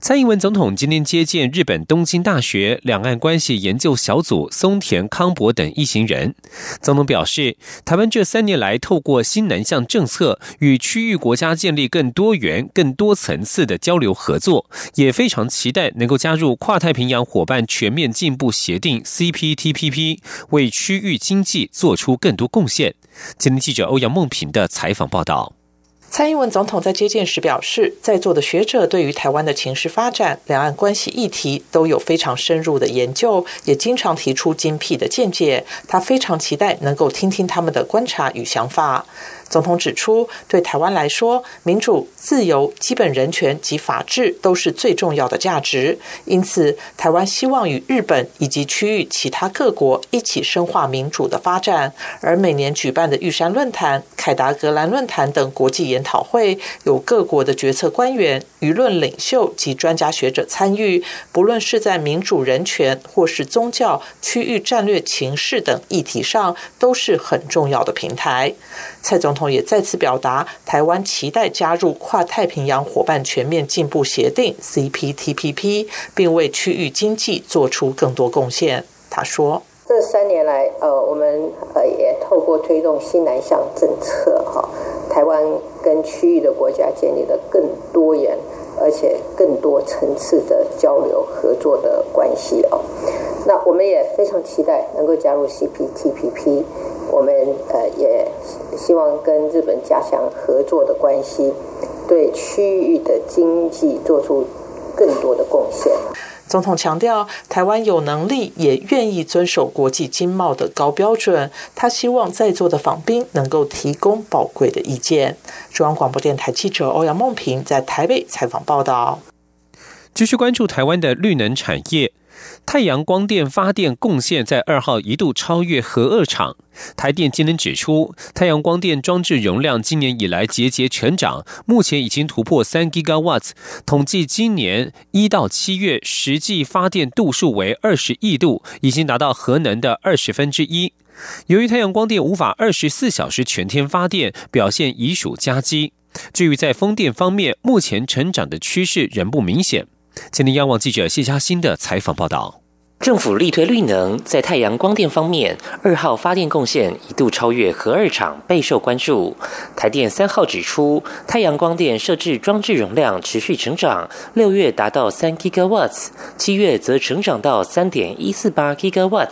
蔡英文总统今天接见日本东京大学两岸关系研究小组松田康博等一行人。总统表示，台湾这三年来透过新南向政策，与区域国家建立更多元、更多层次的交流合作，也非常期待能够加入跨太平洋伙伴全面进步协定 （CPTPP），为区域经济做出更多贡献。今天记者欧阳梦平的采访报道。蔡英文总统在接见时表示，在座的学者对于台湾的情势发展、两岸关系议题都有非常深入的研究，也经常提出精辟的见解。他非常期待能够听听他们的观察与想法。总统指出，对台湾来说，民主、自由、基本人权及法治都是最重要的价值。因此，台湾希望与日本以及区域其他各国一起深化民主的发展。而每年举办的玉山论坛、凯达格兰论坛等国际研讨会，有各国的决策官员、舆论领袖及专家学者参与。不论是在民主、人权，或是宗教、区域战略、情势等议题上，都是很重要的平台。蔡总也再次表达，台湾期待加入跨太平洋伙伴全面进步协定 （CPTPP），并为区域经济做出更多贡献。他说：“这三年来，呃，我们呃也透过推动新南向政策，哈，台湾跟区域的国家建立了更多元而且更多层次的交流合作的关系哦。那我们也非常期待能够加入 CPTPP。”我们呃也希望跟日本加强合作的关系，对区域的经济做出更多的贡献。总统强调，台湾有能力也愿意遵守国际经贸的高标准。他希望在座的访宾能够提供宝贵的意见。中央广播电台记者欧阳梦平在台北采访报道。继续关注台湾的绿能产业。太阳光电发电贡献在二号一度超越核二厂。台电今天指出，太阳光电装置容量今年以来节节成长，目前已经突破三 gigawatts。统计今年一到七月实际发电度数为二十亿度，已经达到核能的二十分之一。由于太阳光电无法二十四小时全天发电，表现已属佳绩。至于在风电方面，目前成长的趋势仍不明显。今天，央望记者谢嘉欣的采访报道。政府力推绿能，在太阳光电方面，二号发电贡献一度超越核二厂，备受关注。台电三号指出，太阳光电设置装置容量持续成长，六月达到三 kgo 七月则成长到三点一四八 kgo。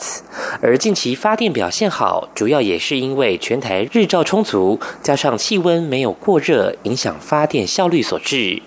而近期发电表现好，主要也是因为全台日照充足，加上气温没有过热，影响发电效率所致。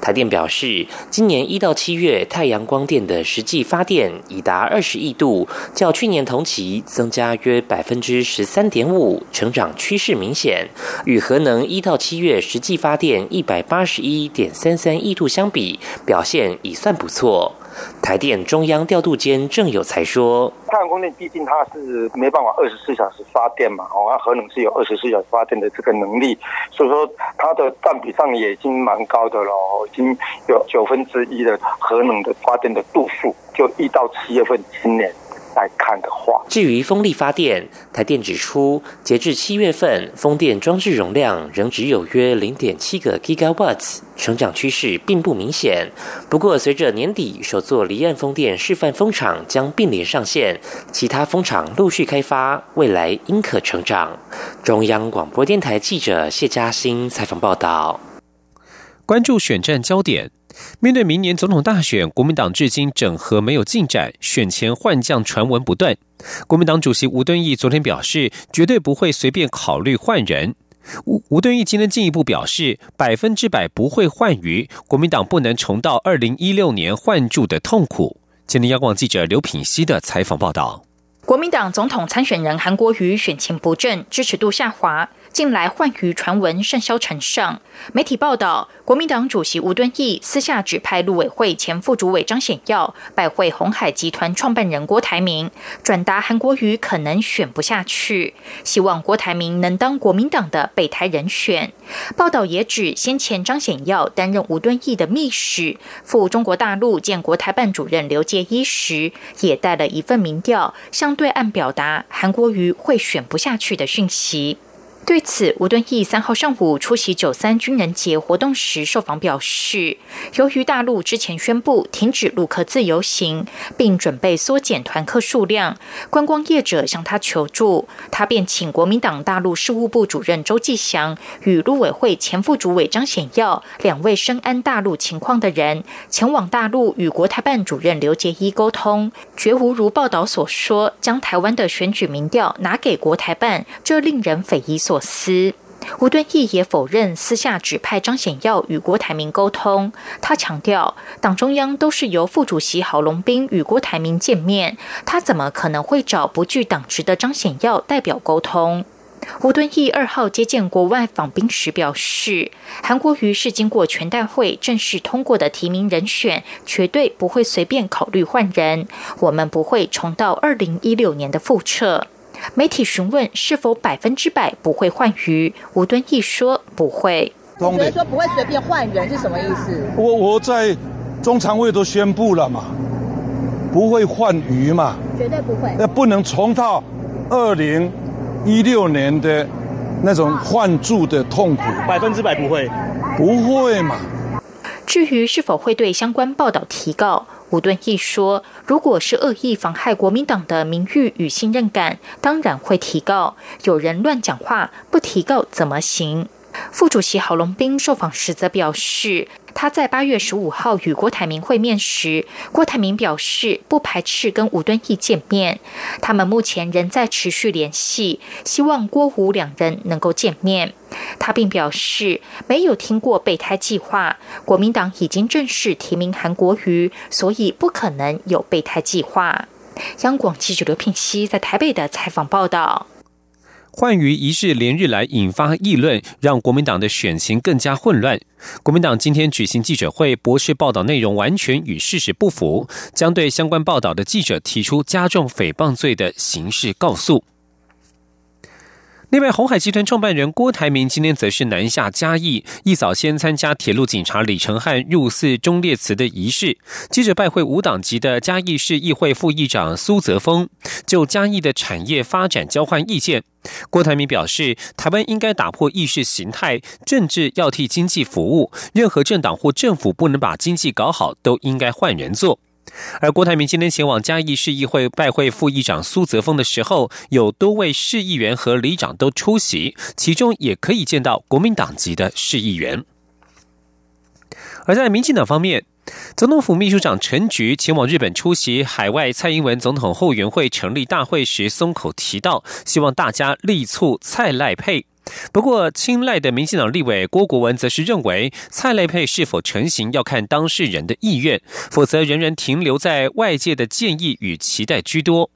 台电表示，今年一到七月太阳光电的实际发电已达二十亿度，较去年同期增加约百分之十三点五，成长趋势明显。与核能一到七月实际发电一百八十一点三三亿度相比，表现已算不错。台电中央调度间郑有才说：“太阳光电毕竟它是没办法二十四小时发电嘛，哦，它核能是有二十四小时发电的这个能力，所以说它的占比上也已经蛮高的了，已经有九分之一的核能的发电的度数，就一到七月份今年。”来看的话，至于风力发电，台电指出，截至七月份，风电装置容量仍只有约零点七个 gigawatts，成长趋势并不明显。不过，随着年底首座离岸风电示范风场将并联上线，其他风场陆续开发，未来应可成长。中央广播电台记者谢嘉欣采访报道。关注选战焦点。面对明年总统大选，国民党至今整合没有进展，选前换将传闻不断。国民党主席吴敦义昨天表示，绝对不会随便考虑换人。吴吴敦义今天进一步表示，百分之百不会换于国民党不能重蹈二零一六年换柱的痛苦。今天央广记者刘品熙的采访报道。国民党总统参选人韩国瑜选情不振，支持度下滑。近来换鱼传闻甚嚣尘上。媒体报道，国民党主席吴敦义私下指派陆委会前副主委张显耀拜会红海集团创办人郭台铭，转达韩国瑜可能选不下去，希望郭台铭能当国民党的备胎人选。报道也指，先前张显耀担任吴敦义的秘书，赴中国大陆见国台办主任刘介一时，也带了一份民调，向对岸表达韩国瑜会选不下去的讯息。对此，吴敦义三号上午出席九三军人节活动时受访表示，由于大陆之前宣布停止陆客自由行，并准备缩减团客数量，观光业者向他求助，他便请国民党大陆事务部主任周继祥与陆委会前副主委张显耀两位深谙大陆情况的人，前往大陆与国台办主任刘杰一沟通，绝无如报道所说，将台湾的选举民调拿给国台办，这令人匪夷所。所思，吴敦义也否认私下指派张显耀与郭台铭沟通。他强调，党中央都是由副主席郝龙斌与郭台铭见面，他怎么可能会找不具党职的张显耀代表沟通？吴敦义二号接见国外访宾时表示，韩国瑜是经过全代会正式通过的提名人选，绝对不会随便考虑换人。我们不会重蹈二零一六年的覆辙。媒体询问是否百分之百不会换鱼，吴敦义说不会。觉得说不会随便换人是什么意思？我我在中常委都宣布了嘛，不会换鱼嘛，绝对不会。那不能重蹈二零一六年的那种换注的痛苦，百分之百不会，不会嘛。至于是否会对相关报道提告？吴敦义说：“如果是恶意妨害国民党的名誉与信任感，当然会提告。有人乱讲话，不提告怎么行？”副主席郝龙斌受访时则表示。他在八月十五号与郭台铭会面时，郭台铭表示不排斥跟吴敦义见面，他们目前仍在持续联系，希望郭吴两人能够见面。他并表示没有听过备胎计划，国民党已经正式提名韩国瑜，所以不可能有备胎计划。央广记者刘聘熙在台北的采访报道。换于一事连日来引发议论，让国民党的选情更加混乱。国民党今天举行记者会，博士报道内容完全与事实不符，将对相关报道的记者提出加重诽谤罪的刑事告诉。另外，红海集团创办人郭台铭今天则是南下嘉义，一早先参加铁路警察李成汉入寺忠烈祠的仪式，接着拜会无党籍的嘉义市议会副议长苏泽峰，就嘉义的产业发展交换意见。郭台铭表示，台湾应该打破意识形态，政治要替经济服务，任何政党或政府不能把经济搞好，都应该换人做。而郭台铭今天前往嘉义市议会拜会副议长苏泽峰的时候，有多位市议员和里长都出席，其中也可以见到国民党籍的市议员。而在民进党方面，总统府秘书长陈菊前往日本出席海外蔡英文总统后援会成立大会时，松口提到，希望大家力促蔡赖配。不过，青睐的民进党立委郭国文则是认为，蔡赖配是否成型要看当事人的意愿，否则仍然停留在外界的建议与期待居多。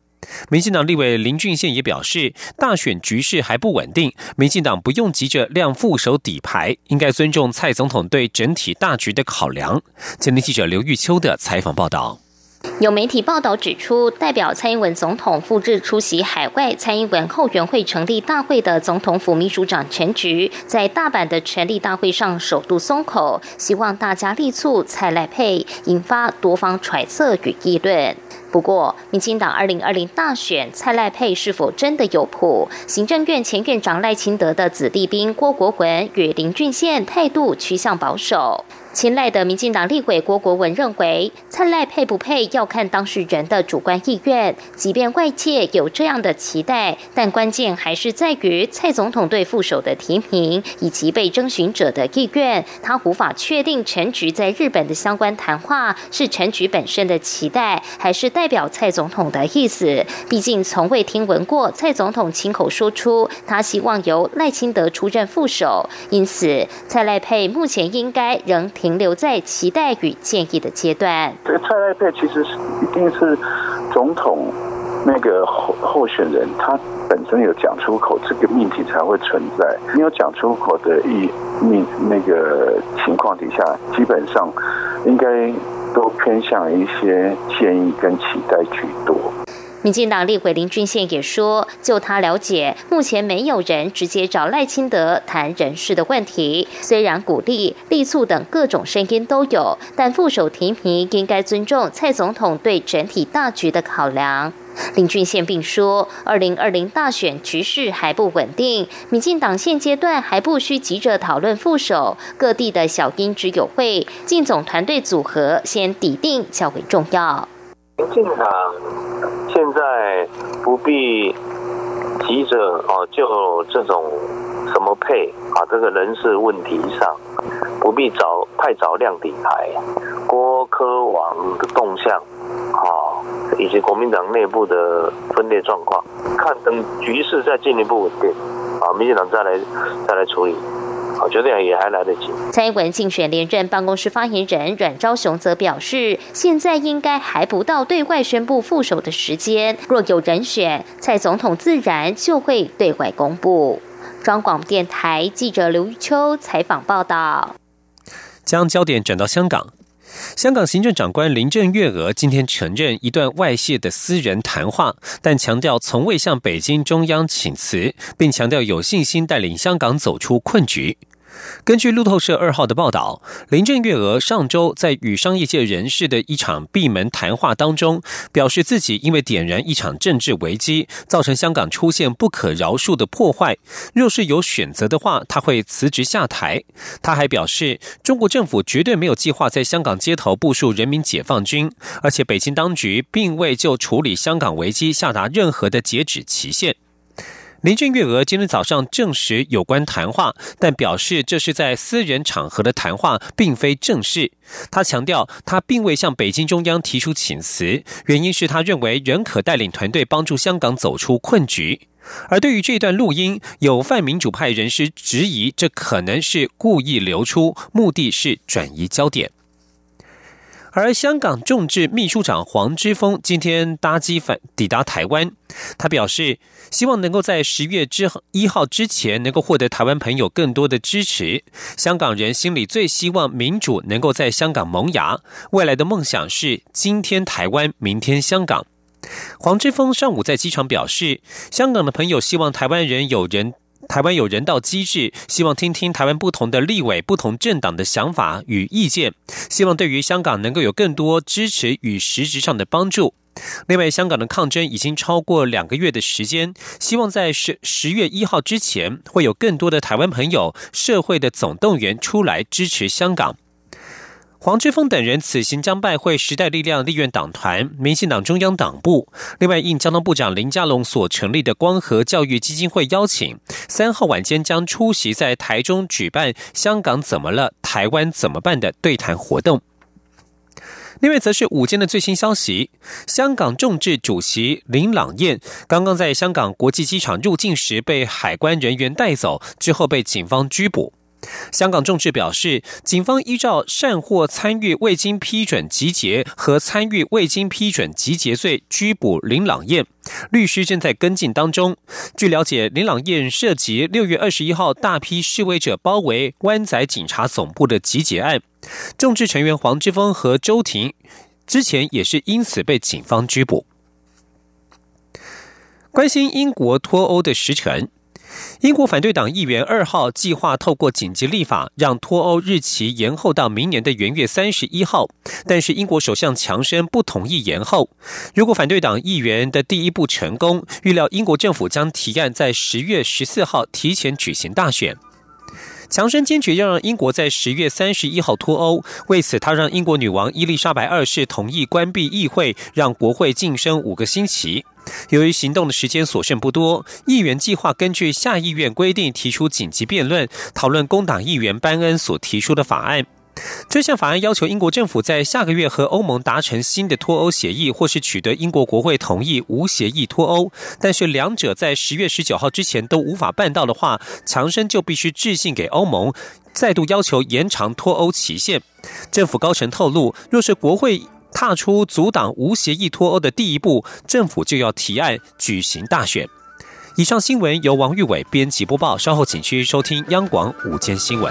民进党立委林俊宪也表示，大选局势还不稳定，民进党不用急着亮副手底牌，应该尊重蔡总统对整体大局的考量。前天记者刘玉秋的采访报道。有媒体报道指出，代表蔡英文总统赴日出席海外蔡英文后援会成立大会的总统府秘书长陈菊，在大阪的成立大会上首度松口，希望大家力促蔡赖配，引发多方揣测与议论。不过，民进党二零二零大选蔡赖配是否真的有谱？行政院前院长赖清德的子弟兵郭国文与林俊宪态度趋向保守。青睐的民进党立委郭国文认为，蔡赖配不配要看当事人的主观意愿。即便外界有这样的期待，但关键还是在于蔡总统对副手的提名以及被征询者的意愿。他无法确定陈菊在日本的相关谈话是陈菊本身的期待，还是代表蔡总统的意思。毕竟从未听闻过蔡总统亲口说出他希望由赖清德出任副手，因此蔡赖配目前应该仍停。停留在期待与建议的阶段。这个蔡赖佩其实是一定是总统那个候候选人他本身有讲出口，这个命题才会存在。没有讲出口的意命那个情况底下，基本上应该都偏向一些建议跟期待居多。民进党立委林俊宪也说，就他了解，目前没有人直接找赖清德谈人事的问题。虽然鼓励、力促等各种声音都有，但副手提名应该尊重蔡总统对整体大局的考量。林俊宪并说，二零二零大选局势还不稳定，民进党现阶段还不需急着讨论副手，各地的小英只有会进总团队组合先抵定较为重要。民进党不必急着哦，就这种什么配啊，这个人事问题上不必早太早亮底牌。郭科王的动向啊，以及国民党内部的分裂状况，看等局势再进一步稳定啊，民进党再来再来处理。我觉得也还来得及。蔡英文竞选连任办公室发言人阮昭雄则表示，现在应该还不到对外宣布副手的时间，若有人选，蔡总统自然就会对外公布。中广电台记者刘玉秋采访报道。将焦点转到香港。香港行政长官林郑月娥今天承认一段外泄的私人谈话，但强调从未向北京中央请辞，并强调有信心带领香港走出困局。根据路透社二号的报道，林郑月娥上周在与商业界人士的一场闭门谈话当中，表示自己因为点燃一场政治危机，造成香港出现不可饶恕的破坏。若是有选择的话，他会辞职下台。他还表示，中国政府绝对没有计划在香港街头部署人民解放军，而且北京当局并未就处理香港危机下达任何的截止期限。林郑月娥今天早上证实有关谈话，但表示这是在私人场合的谈话，并非正式。他强调，他并未向北京中央提出请辞，原因是他认为仍可带领团队帮助香港走出困局。而对于这段录音，有泛民主派人士质疑，这可能是故意流出，目的是转移焦点。而香港众志秘书长黄之锋今天搭机返抵达台湾，他表示希望能够在十月之一号之前能够获得台湾朋友更多的支持。香港人心里最希望民主能够在香港萌芽，未来的梦想是今天台湾，明天香港。黄之锋上午在机场表示，香港的朋友希望台湾人有人。台湾有人道机制，希望听听台湾不同的立委、不同政党的想法与意见，希望对于香港能够有更多支持与实质上的帮助。另外，香港的抗争已经超过两个月的时间，希望在十十月一号之前，会有更多的台湾朋友、社会的总动员出来支持香港。黄之锋等人此行将拜会时代力量立院党团、民进党中央党部。另外，应交通部长林佳龙所成立的光和教育基金会邀请，三号晚间将出席在台中举办“香港怎么了，台湾怎么办”的对谈活动。另外，则是午间的最新消息：香港众志主席林朗彦刚刚在香港国际机场入境时被海关人员带走，之后被警方拘捕。香港众志表示，警方依照善或参与未经批准集结和参与未经批准集结罪拘捕林朗彦，律师正在跟进当中。据了解，林朗彦涉及六月二十一号大批示威者包围湾仔警察总部的集结案，众志成员黄之锋和周婷之前也是因此被警方拘捕。关心英国脱欧的时程。英国反对党议员二号计划透过紧急立法，让脱欧日期延后到明年的元月三十一号。但是英国首相强生不同意延后。如果反对党议员的第一步成功，预料英国政府将提案在十月十四号提前举行大选。强生坚决要让英国在十月三十一号脱欧，为此他让英国女王伊丽莎白二世同意关闭议会，让国会晋升五个星期。由于行动的时间所剩不多，议员计划根据下议院规定提出紧急辩论，讨论工党议员班恩所提出的法案。这项法案要求英国政府在下个月和欧盟达成新的脱欧协议，或是取得英国国会同意无协议脱欧。但是两者在十月十九号之前都无法办到的话，强生就必须致信给欧盟，再度要求延长脱欧期限。政府高层透露，若是国会。踏出阻挡无协议脱欧的第一步，政府就要提案举行大选。以上新闻由王玉伟编辑播报，稍后请继续收听央广午间新闻。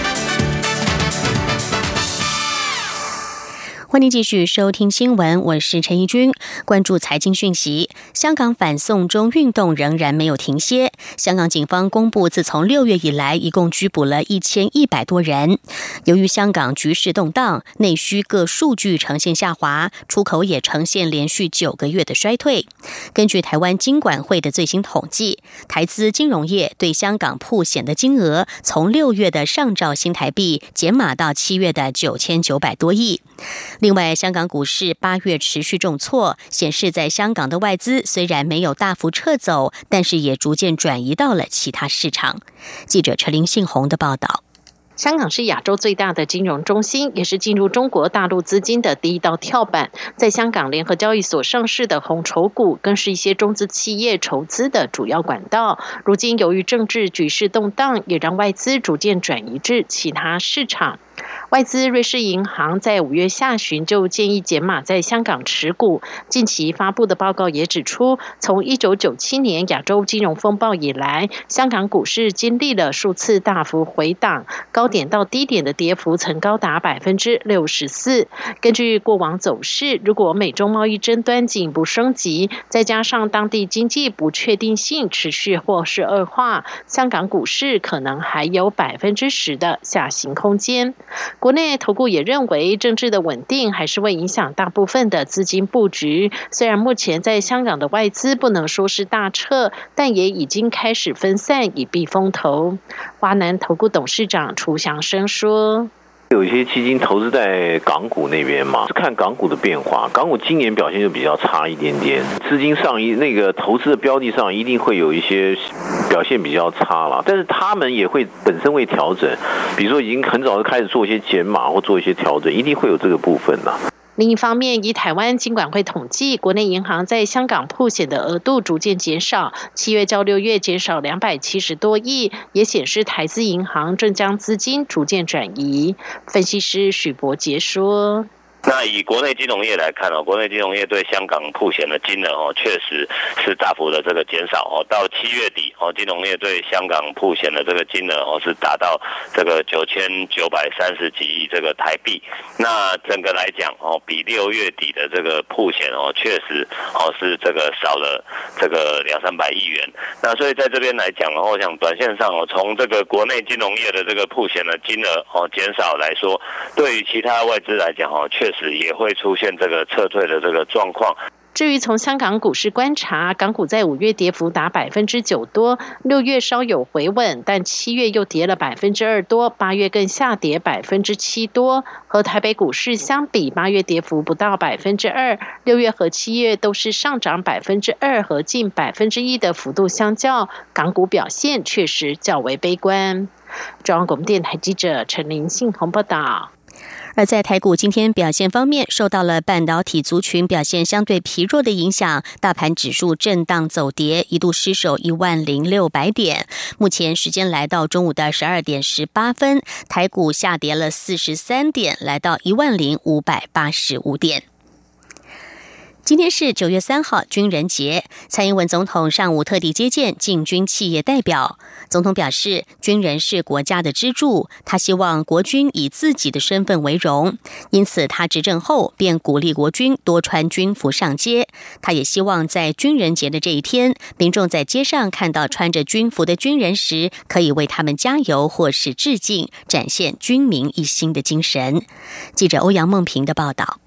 欢迎继续收听新闻，我是陈怡君。关注财经讯息，香港反送中运动仍然没有停歇。香港警方公布，自从六月以来，一共拘捕了一千一百多人。由于香港局势动荡，内需各数据呈现下滑，出口也呈现连续九个月的衰退。根据台湾金管会的最新统计，台资金融业对香港铺险的金额，从六月的上兆新台币减码到七月的九千九百多亿。另外，香港股市八月持续重挫，显示在香港的外资虽然没有大幅撤走，但是也逐渐转移到了其他市场。记者陈林信宏的报道。香港是亚洲最大的金融中心，也是进入中国大陆资金的第一道跳板。在香港联合交易所上市的红筹股，更是一些中资企业筹资的主要管道。如今，由于政治局势动荡，也让外资逐渐转移至其他市场。外资瑞士银行在五月下旬就建议减码在香港持股。近期发布的报告也指出，从一九九七年亚洲金融风暴以来，香港股市经历了数次大幅回档，高点到低点的跌幅曾高达百分之六十四。根据过往走势，如果美中贸易争端进一步升级，再加上当地经济不确定性持续或是恶化，香港股市可能还有百分之十的下行空间。国内投顾也认为，政治的稳定还是会影响大部分的资金布局。虽然目前在香港的外资不能说是大撤，但也已经开始分散以避风头。华南投顾董事长楚祥生说。有一些基金投资在港股那边嘛，是看港股的变化。港股今年表现就比较差一点点，资金上一那个投资的标的上一定会有一些表现比较差了。但是他们也会本身会调整，比如说已经很早就开始做一些减码或做一些调整，一定会有这个部分的。另一方面，以台湾金管会统计，国内银行在香港铺险的额度逐渐减少，七月较六月减少两百七十多亿，也显示台资银行正将资金逐渐转移。分析师许博杰说。那以国内金融业来看哦，国内金融业对香港铺险的金额哦，确实是大幅的这个减少哦。到七月底哦，金融业对香港铺险的这个金额哦，是达到这个九千九百三十几亿这个台币。那整个来讲哦，比六月底的这个铺险哦，确实哦是这个少了这个两三百亿元。那所以在这边来讲哦，我想短线上哦，从这个国内金融业的这个铺险的金额哦减少来说，对于其他外资来讲哦，确也会出现这个撤退的这个状况。至于从香港股市观察，港股在五月跌幅达百分之九多，六月稍有回稳，但七月又跌了百分之二多，八月更下跌百分之七多。和台北股市相比，八月跌幅不到百分之二，六月和七月都是上涨百分之二和近百分之一的幅度相较，港股表现确实较为悲观。中央广播电台记者陈林信鸿报道。而在台股今天表现方面，受到了半导体族群表现相对疲弱的影响，大盘指数震荡走跌，一度失守一万零六百点。目前时间来到中午的十二点十八分，台股下跌了四十三点，来到一万零五百八十五点。今天是九月三号，军人节。蔡英文总统上午特地接见进军企业代表。总统表示，军人是国家的支柱，他希望国军以自己的身份为荣。因此，他执政后便鼓励国军多穿军服上街。他也希望在军人节的这一天，民众在街上看到穿着军服的军人时，可以为他们加油或是致敬，展现军民一心的精神。记者欧阳梦平的报道。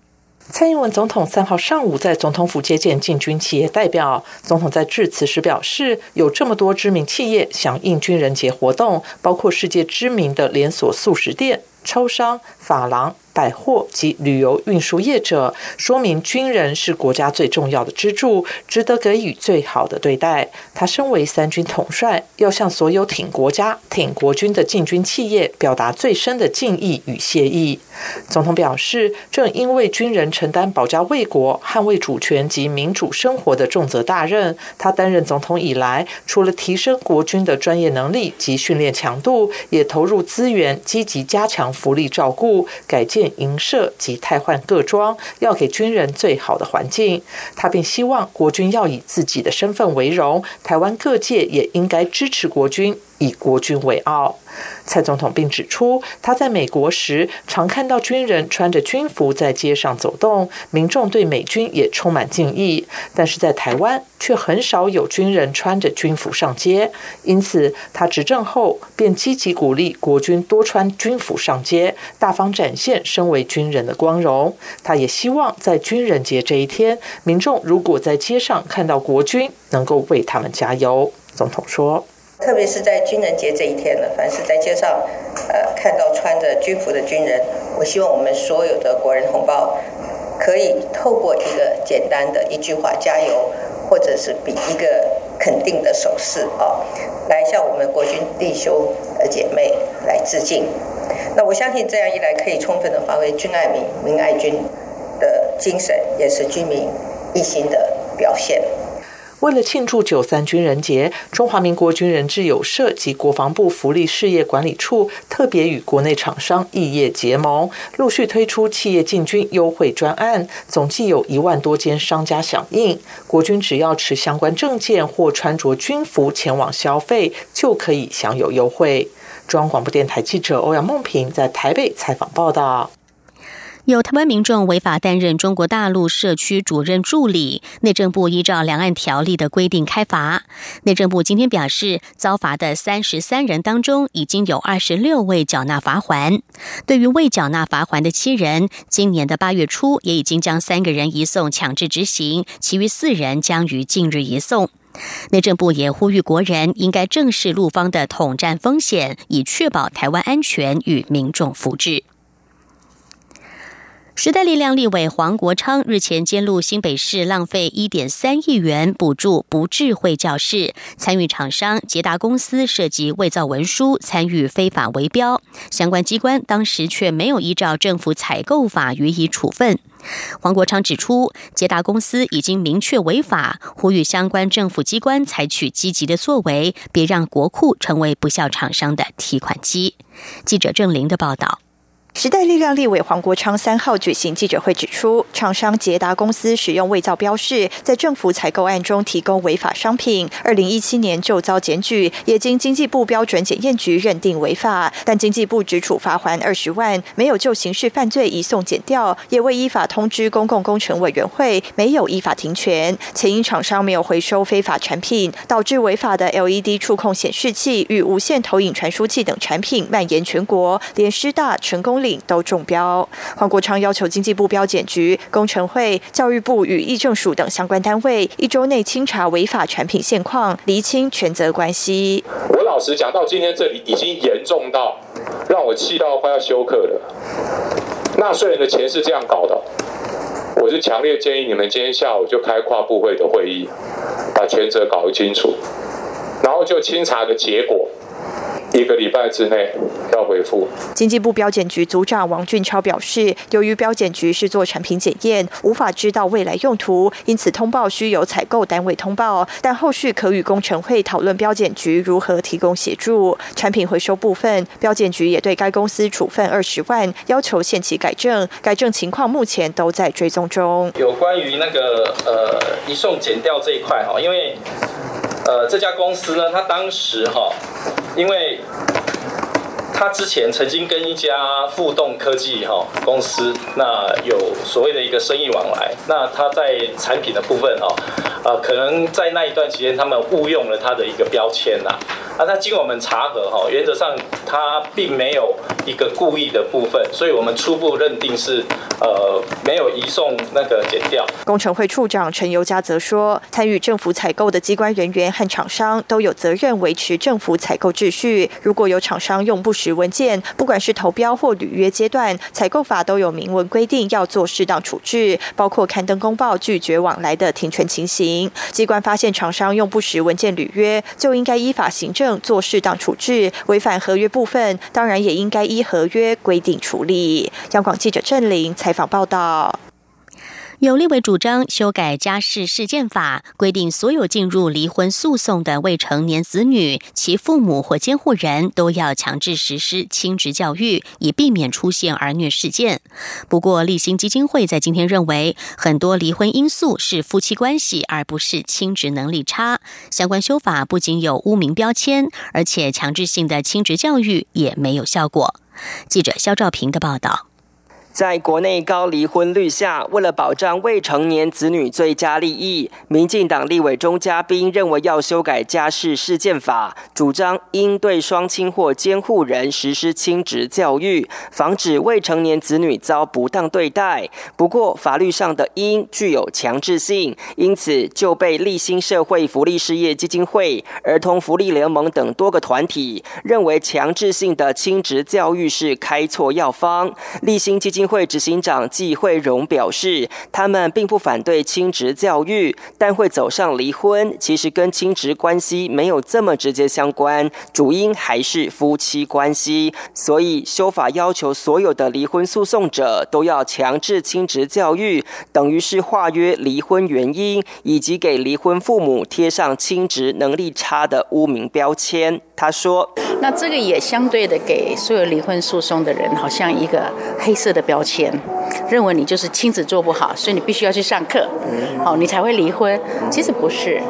蔡英文总统三号上午在总统府接见进军企业代表。总统在致辞时表示，有这么多知名企业响应军人节活动，包括世界知名的连锁素食店、超商、法郎。百货及旅游运输业者，说明军人是国家最重要的支柱，值得给予最好的对待。他身为三军统帅，要向所有挺国家、挺国军的进军企业表达最深的敬意与谢意。总统表示，正因为军人承担保家卫国、捍卫主权及民主生活的重责大任，他担任总统以来，除了提升国军的专业能力及训练强度，也投入资源，积极加强福利照顾、改建营舍及汰换各装，要给军人最好的环境。他并希望国军要以自己的身份为荣，台湾各界也应该支持国军。以国军为傲，蔡总统并指出，他在美国时常看到军人穿着军服在街上走动，民众对美军也充满敬意。但是在台湾却很少有军人穿着军服上街，因此他执政后便积极鼓励国军多穿军服上街，大方展现身为军人的光荣。他也希望在军人节这一天，民众如果在街上看到国军，能够为他们加油。总统说。特别是在军人节这一天呢，凡是在街上，呃，看到穿着军服的军人，我希望我们所有的国人同胞，可以透过一个简单的一句话“加油”，或者是比一个肯定的手势啊，来向我们国军弟兄呃姐妹来致敬。那我相信这样一来，可以充分的发挥军爱民、民爱军的精神，也是军民一心的表现。为了庆祝九三军人节，中华民国军人志友社及国防部福利事业管理处特别与国内厂商异业结盟，陆续推出企业进军优惠专案，总计有一万多间商家响应。国军只要持相关证件或穿着军服前往消费，就可以享有优惠。中央广播电台记者欧阳梦平在台北采访报道。有台湾民众违法担任中国大陆社区主任助理，内政部依照两岸条例的规定开罚。内政部今天表示，遭罚的三十三人当中，已经有二十六位缴纳罚还。对于未缴纳罚还的七人，今年的八月初也已经将三个人移送强制执行，其余四人将于近日移送。内政部也呼吁国人应该正视陆方的统战风险，以确保台湾安全与民众福祉。时代力量立委黄国昌日前揭露新北市浪费一点三亿元补助不智慧教室，参与厂商捷达公司涉及伪造文书，参与非法围标，相关机关当时却没有依照政府采购法予以处分。黄国昌指出，捷达公司已经明确违法，呼吁相关政府机关采取积极的作为，别让国库成为不孝厂商的提款机。记者郑玲的报道。时代力量立委黄国昌三号举行记者会指出，厂商捷达公司使用伪造标示，在政府采购案中提供违法商品。二零一七年就遭检举，也经经济部标准检验局认定违法，但经济部只处罚还二十万，没有就刑事犯罪移送检调，也未依法通知公共工程委员会，没有依法停权。且因厂商没有回收非法产品，导致违法的 LED 触控显示器与无线投影传输器等产品蔓延全国，连师大成功。都中标。黄国昌要求经济部标检局、工程会、教育部与议政署等相关单位一周内清查违法产品现况，厘清权责关系。我老实讲，到今天这里已经严重到让我气到快要休克了。纳税人的钱是这样搞的，我是强烈建议你们今天下午就开跨部会的会议，把权责搞清楚，然后就清查的结果。一个礼拜之内要回复。经济部标检局组长王俊超表示，由于标检局是做产品检验，无法知道未来用途，因此通报需由采购单位通报，但后续可与工程会讨论标检局如何提供协助。产品回收部分，标检局也对该公司处分二十万，要求限期改正，改正情况目前都在追踪中。有关于那个呃移送减掉这一块哈，因为。呃，这家公司呢，他当时哈，因为他之前曾经跟一家互动科技哈公司，那有所谓的一个生意往来，那他在产品的部分哈，呃，可能在那一段期间，他们误用了他的一个标签呐，啊，那经我们查核哈，原则上他并没有一个故意的部分，所以我们初步认定是呃没有移送那个检调。工程会处长陈尤嘉则说，参与政府采购的机关人员和厂商都有责任维持政府采购秩序。如果有厂商用不实文件，不管是投标或履约阶段，采购法都有明文规定要做适当处置，包括刊登公报拒绝往来的停权情形。机关发现厂商用不实文件履约，就应该依法行政做适当处置；违反合约部分，当然也应该依合约规定处理。央广记者郑玲采访报道。有立委主张修改家事事件法，规定所有进入离婚诉讼的未成年子女，其父母或监护人都要强制实施亲职教育，以避免出现儿虐事件。不过，立新基金会在今天认为，很多离婚因素是夫妻关系，而不是亲职能力差。相关修法不仅有污名标签，而且强制性的亲职教育也没有效果。记者肖兆平的报道。在国内高离婚率下，为了保障未成年子女最佳利益，民进党立委钟嘉宾认为要修改家事事件法，主张应对双亲或监护人实施亲职教育，防止未成年子女遭不当对待。不过，法律上的应具有强制性，因此就被立新社会福利事业基金会、儿童福利联盟等多个团体认为强制性的亲职教育是开错药方。立新基金。会执行长季惠荣表示，他们并不反对亲职教育，但会走上离婚，其实跟亲职关系没有这么直接相关，主因还是夫妻关系。所以修法要求所有的离婚诉讼者都要强制亲职教育，等于是化约离婚原因，以及给离婚父母贴上亲职能力差的污名标签。他说：“那这个也相对的给所有离婚诉讼的人，好像一个黑色的标签，认为你就是亲子做不好，所以你必须要去上课，好，你才会离婚。其实不是，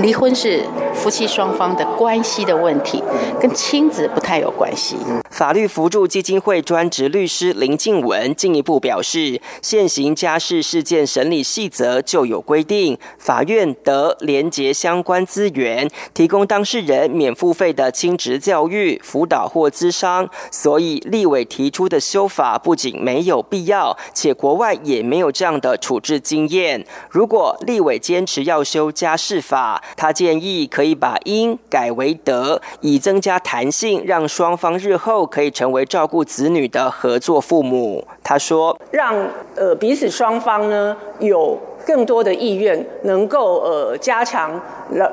离婚是夫妻双方的关系的问题，跟亲子不太有关系。”法律扶助基金会专职律师林静文进一步表示，现行家事事件审理细则就有规定，法院得连结相关资源，提供当事人免付费的。亲职教育辅导或咨商，所以立委提出的修法不仅没有必要，且国外也没有这样的处置经验。如果立委坚持要修家事法，他建议可可以把应改为得，以增加弹性，让双方日后可以成为照顾子女的合作父母。他说：“让呃彼此双方呢有。”更多的意愿能够呃加强，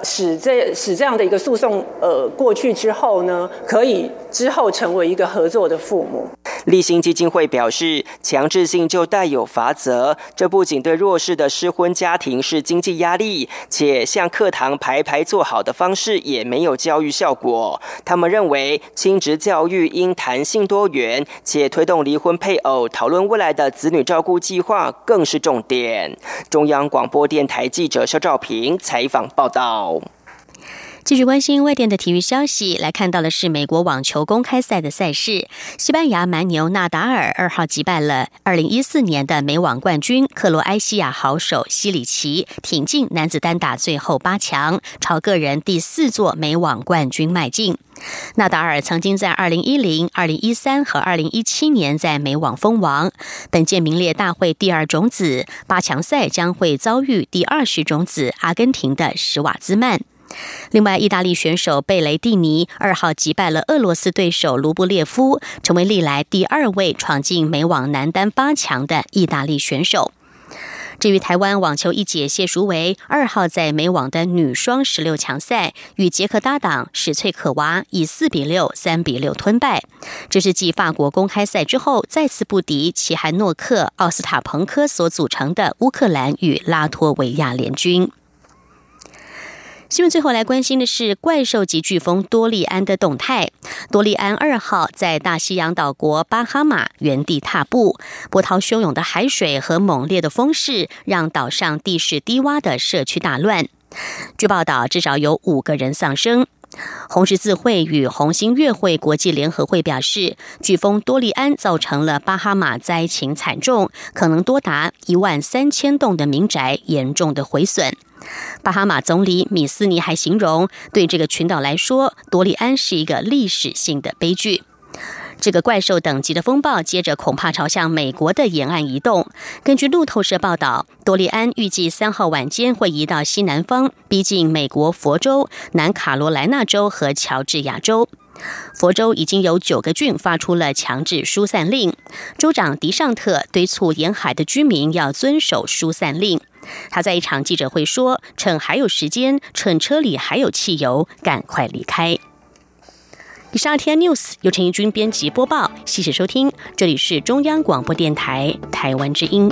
使这使这样的一个诉讼呃过去之后呢，可以之后成为一个合作的父母。立新基金会表示，强制性就带有罚则，这不仅对弱势的失婚家庭是经济压力，且像课堂排排坐好的方式也没有教育效果。他们认为，亲职教育应弹性多元，且推动离婚配偶讨论未来的子女照顾计划更是重点。中央广播电台记者肖兆平采访报道。继续关心外电的体育消息，来看到的是美国网球公开赛的赛事。西班牙蛮牛纳达尔二号击败了二零一四年的美网冠军克罗埃西亚好手西里奇，挺进男子单打最后八强，朝个人第四座美网冠军迈进。纳达尔曾经在二零一零、二零一三和二零一七年在美网封王，本届名列大会第二种子，八强赛将会遭遇第二十种子阿根廷的施瓦兹曼。另外，意大利选手贝雷蒂尼二号击败了俄罗斯对手卢布列夫，成为历来第二位闯进美网男单八强的意大利选手。至于台湾网球一姐谢淑薇二号在美网的女双十六强赛，与捷克搭档史翠可娃以四比六、三比六吞败，这是继法国公开赛之后再次不敌齐韩诺克、奥斯塔彭科所组成的乌克兰与拉脱维亚联军。新闻最后来关心的是怪兽级飓风多利安的动态。多利安二号在大西洋岛国巴哈马原地踏步，波涛汹涌的海水和猛烈的风势让岛上地势低洼的社区大乱。据报道，至少有五个人丧生。红十字会与红星月会国际联合会表示，飓风多利安造成了巴哈马灾情惨重，可能多达一万三千栋的民宅严重的毁损。巴哈马总理米斯尼还形容，对这个群岛来说，多利安是一个历史性的悲剧。这个怪兽等级的风暴，接着恐怕朝向美国的沿岸移动。根据路透社报道，多利安预计三号晚间会移到西南方，逼近美国佛州、南卡罗来纳州和乔治亚州。佛州已经有九个郡发出了强制疏散令，州长迪尚特敦促沿海的居民要遵守疏散令。他在一场记者会说：“趁还有时间，趁车里还有汽油，赶快离开。”以上 T N News 由陈义军编辑播报，谢谢收听，这里是中央广播电台台湾之音。